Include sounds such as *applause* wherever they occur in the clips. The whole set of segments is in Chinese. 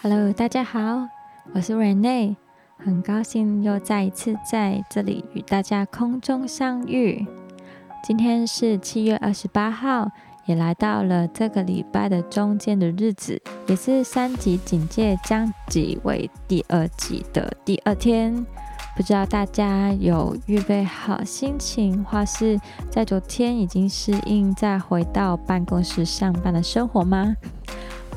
Hello，大家好，我是 Rene，很高兴又再一次在这里与大家空中相遇。今天是七月二十八号，也来到了这个礼拜的中间的日子，也是三级警戒将即为第二级的第二天。不知道大家有预备好心情，或是在昨天已经适应再回到办公室上班的生活吗？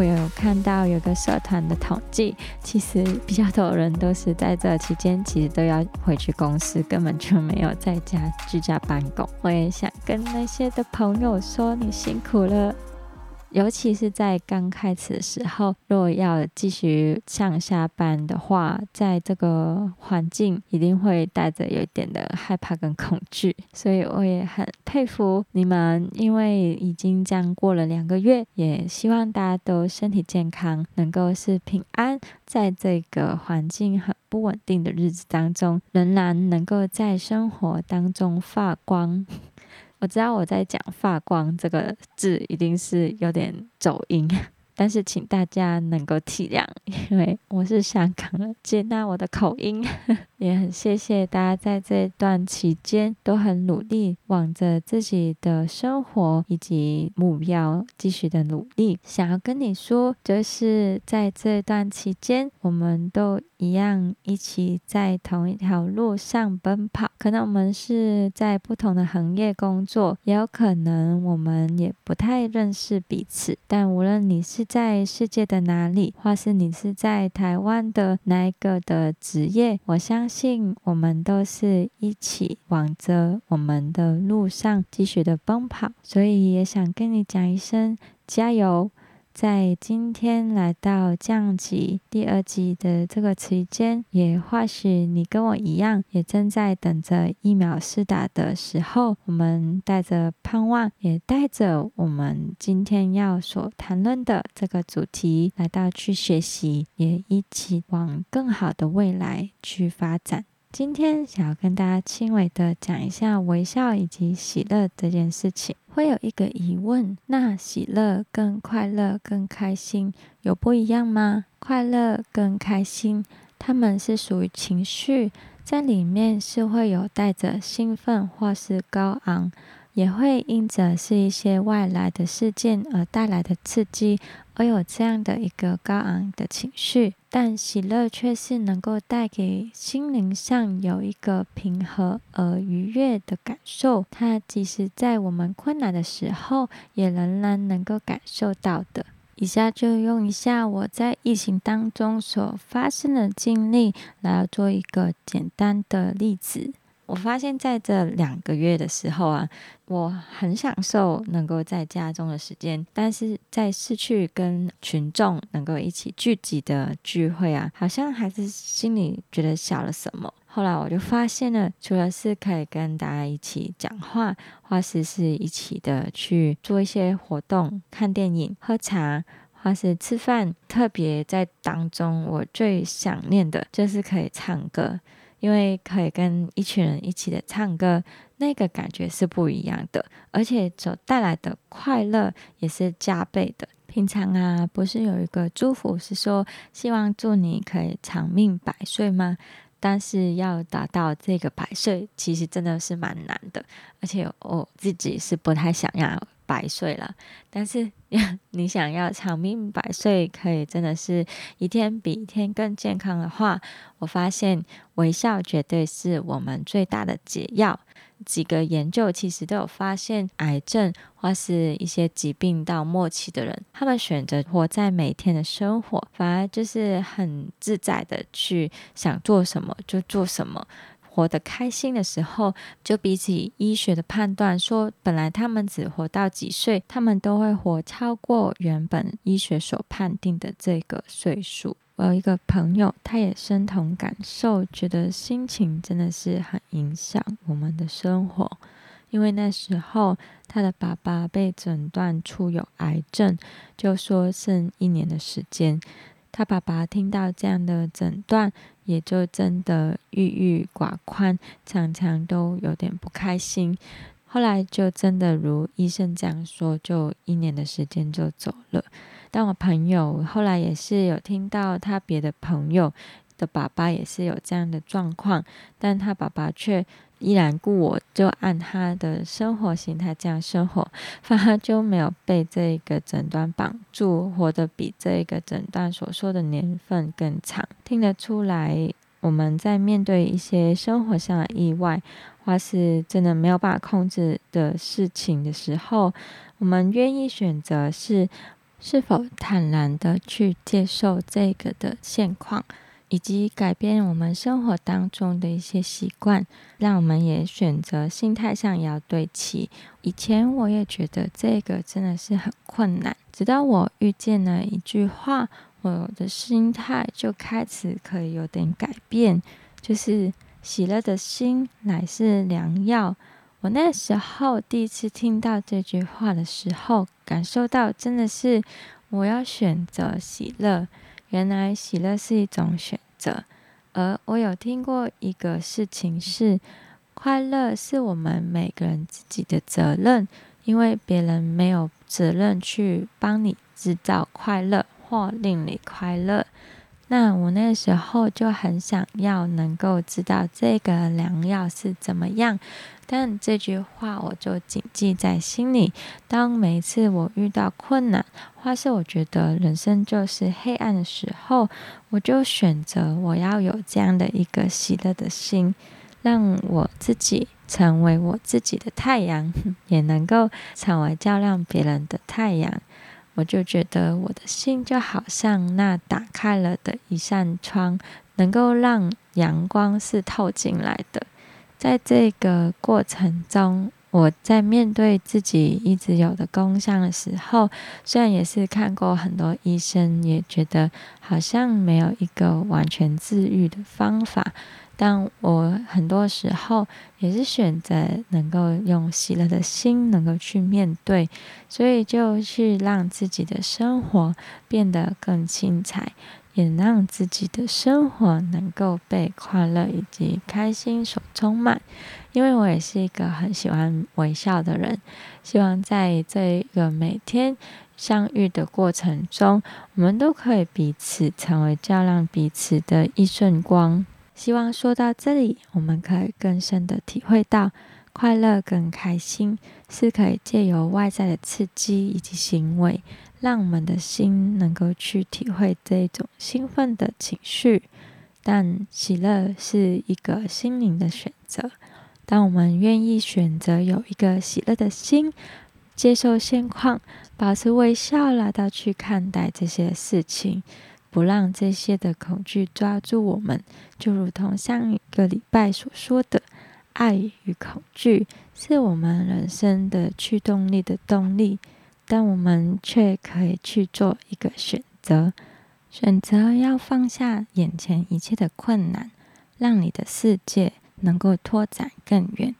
我有看到有个社团的统计，其实比较多人都是在这期间，其实都要回去公司，根本就没有在家居家办公。我也想跟那些的朋友说，你辛苦了。尤其是在刚开始的时候，若要继续上下班的话，在这个环境一定会带着有一点的害怕跟恐惧，所以我也很佩服你们，因为已经这样过了两个月，也希望大家都身体健康，能够是平安，在这个环境很不稳定的日子当中，仍然能够在生活当中发光。我知道我在讲“发光”这个字，一定是有点走音。但是请大家能够体谅，因为我是香港人，接纳我的口音，也很谢谢大家在这段期间都很努力，往着自己的生活以及目标继续的努力。想要跟你说，就是在这段期间，我们都一样一起在同一条路上奔跑。可能我们是在不同的行业工作，也有可能我们也不太认识彼此，但无论你是。在世界的哪里，或是你是在台湾的哪一个的职业，我相信我们都是一起往着我们的路上继续的奔跑，所以也想跟你讲一声加油。在今天来到降级第二季的这个期间，也或许你跟我一样，也正在等着疫苗施打的时候。我们带着盼望，也带着我们今天要所谈论的这个主题来到去学习，也一起往更好的未来去发展。今天想要跟大家轻微的讲一下微笑以及喜乐这件事情，会有一个疑问：那喜乐跟快乐、跟开心有不一样吗？快乐跟开心，他们是属于情绪，在里面是会有带着兴奋或是高昂。也会因着是一些外来的事件而带来的刺激，而有这样的一个高昂的情绪。但喜乐却是能够带给心灵上有一个平和而愉悦的感受。它即使在我们困难的时候，也仍然能够感受到的。以下就用一下我在疫情当中所发生的经历来做一个简单的例子。我发现在这两个月的时候啊，我很享受能够在家中的时间，但是在失去跟群众能够一起聚集的聚会啊，好像还是心里觉得少了什么。后来我就发现了，除了是可以跟大家一起讲话，或是是一起的去做一些活动、看电影、喝茶，或是吃饭，特别在当中，我最想念的就是可以唱歌。因为可以跟一群人一起的唱歌，那个感觉是不一样的，而且所带来的快乐也是加倍的。平常啊，不是有一个祝福是说希望祝你可以长命百岁吗？但是要达到这个百岁，其实真的是蛮难的，而且我自己是不太想要。百岁了，但是 *laughs* 你想要长命百岁，可以真的是一天比一天更健康的话，我发现微笑绝对是我们最大的解药。几个研究其实都有发现，癌症或是一些疾病到末期的人，他们选择活在每天的生活，反而就是很自在的去想做什么就做什么。活得开心的时候，就比起医学的判断说，本来他们只活到几岁，他们都会活超过原本医学所判定的这个岁数。我有一个朋友，他也深同感受，觉得心情真的是很影响我们的生活。因为那时候他的爸爸被诊断出有癌症，就说剩一年的时间。他爸爸听到这样的诊断，也就真的郁郁寡欢，常常都有点不开心。后来就真的如医生这样说，就一年的时间就走了。但我朋友后来也是有听到他别的朋友的爸爸也是有这样的状况，但他爸爸却依然故我，就按他的生活形态这样生活，反而就没有被这个诊断绑住，活得比这个诊断所说的年份更长。听得出来，我们在面对一些生活上的意外，或是真的没有办法控制的事情的时候，我们愿意选择是是否坦然的去接受这个的现况。以及改变我们生活当中的一些习惯，让我们也选择心态上也要对齐。以前我也觉得这个真的是很困难，直到我遇见了一句话，我的心态就开始可以有点改变，就是喜乐的心乃是良药。我那时候第一次听到这句话的时候，感受到真的是我要选择喜乐。原来喜乐是一种选择，而我有听过一个事情是，快乐是我们每个人自己的责任，因为别人没有责任去帮你制造快乐或令你快乐。那我那时候就很想要能够知道这个良药是怎么样，但这句话我就谨记在心里。当每一次我遇到困难，或是我觉得人生就是黑暗的时候，我就选择我要有这样的一个喜乐的心，让我自己成为我自己的太阳，也能够成为照亮别人的太阳。我就觉得我的心就好像那打开了的一扇窗，能够让阳光是透进来的。在这个过程中，我在面对自己一直有的功效的时候，虽然也是看过很多医生，也觉得好像没有一个完全治愈的方法。但我很多时候也是选择能够用喜乐的心能够去面对，所以就去让自己的生活变得更精彩，也让自己的生活能够被快乐以及开心所充满。因为我也是一个很喜欢微笑的人，希望在这个每天相遇的过程中，我们都可以彼此成为照亮彼此的一瞬光。希望说到这里，我们可以更深的体会到，快乐跟开心是可以借由外在的刺激以及行为，让我们的心能够去体会这种兴奋的情绪。但喜乐是一个心灵的选择。当我们愿意选择有一个喜乐的心，接受现况，保持微笑来到去看待这些事情。不让这些的恐惧抓住我们，就如同上一个礼拜所说的，爱与恐惧是我们人生的驱动力的动力，但我们却可以去做一个选择，选择要放下眼前一切的困难，让你的世界能够拓展更远，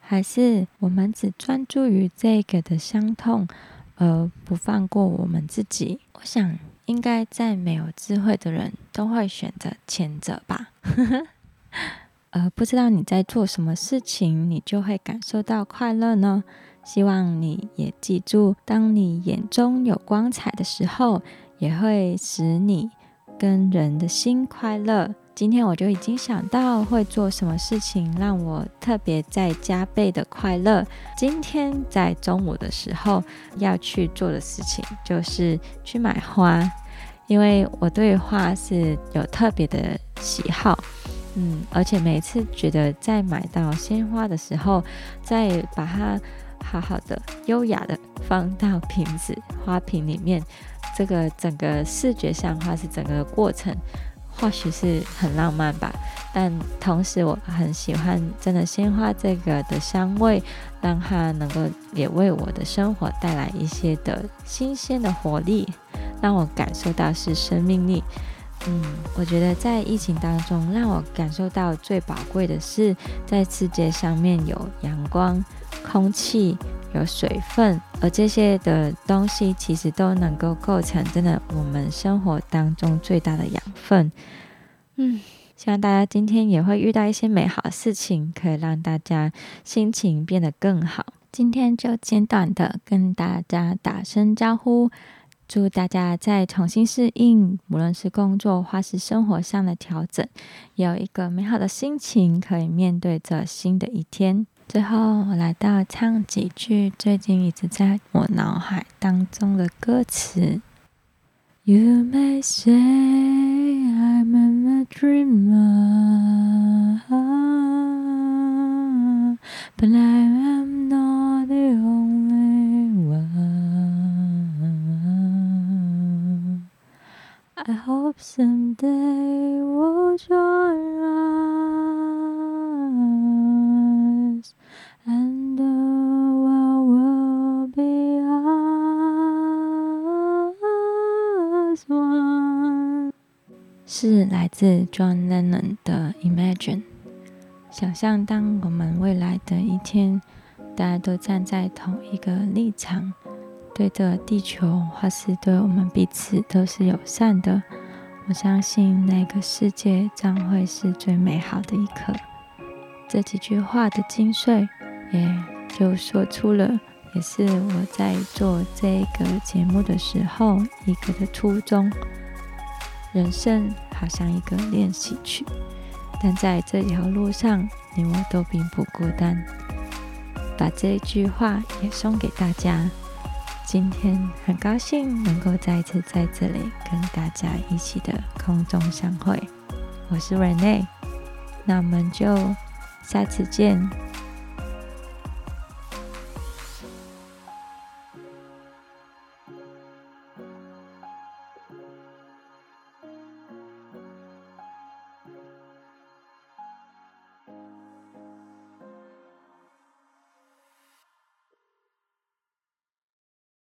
还是我们只专注于这个的伤痛，而不放过我们自己？我想。应该在没有智慧的人都会选择前者吧。*laughs* 呃，不知道你在做什么事情，你就会感受到快乐呢？希望你也记住，当你眼中有光彩的时候，也会使你跟人的心快乐。今天我就已经想到会做什么事情让我特别再加倍的快乐。今天在中午的时候要去做的事情就是去买花，因为我对花是有特别的喜好，嗯，而且每次觉得在买到鲜花的时候，再把它好好的、优雅的放到瓶子、花瓶里面，这个整个视觉上或是整个过程。或许是很浪漫吧，但同时我很喜欢真的鲜花这个的香味，让它能够也为我的生活带来一些的新鲜的活力，让我感受到是生命力。嗯，我觉得在疫情当中，让我感受到最宝贵的是在世界上面有阳光、空气。有水分，而这些的东西其实都能够构成真的我们生活当中最大的养分。嗯，希望大家今天也会遇到一些美好的事情，可以让大家心情变得更好。今天就简短的跟大家打声招呼，祝大家在重新适应，无论是工作或是生活上的调整，有一个美好的心情，可以面对着新的一天。最后，我来到唱几句最近一直在我脑海当中的歌词。You may say I'm a dreamer, but I am not the only one. I hope someday we'll join 自 John Lennon 的 Imagine。想象当我们未来的一天，大家都站在同一个立场，对着地球，或是对我们彼此都是友善的。我相信那个世界将会是最美好的一刻。这几句话的精髓，也就说出了，也是我在做这个节目的时候一个的初衷。人生好像一个练习曲。但在这条路上，你我都并不孤单。把这句话也送给大家。今天很高兴能够再次在这里跟大家一起的空中相会。我是 Rene，那我们就下次见。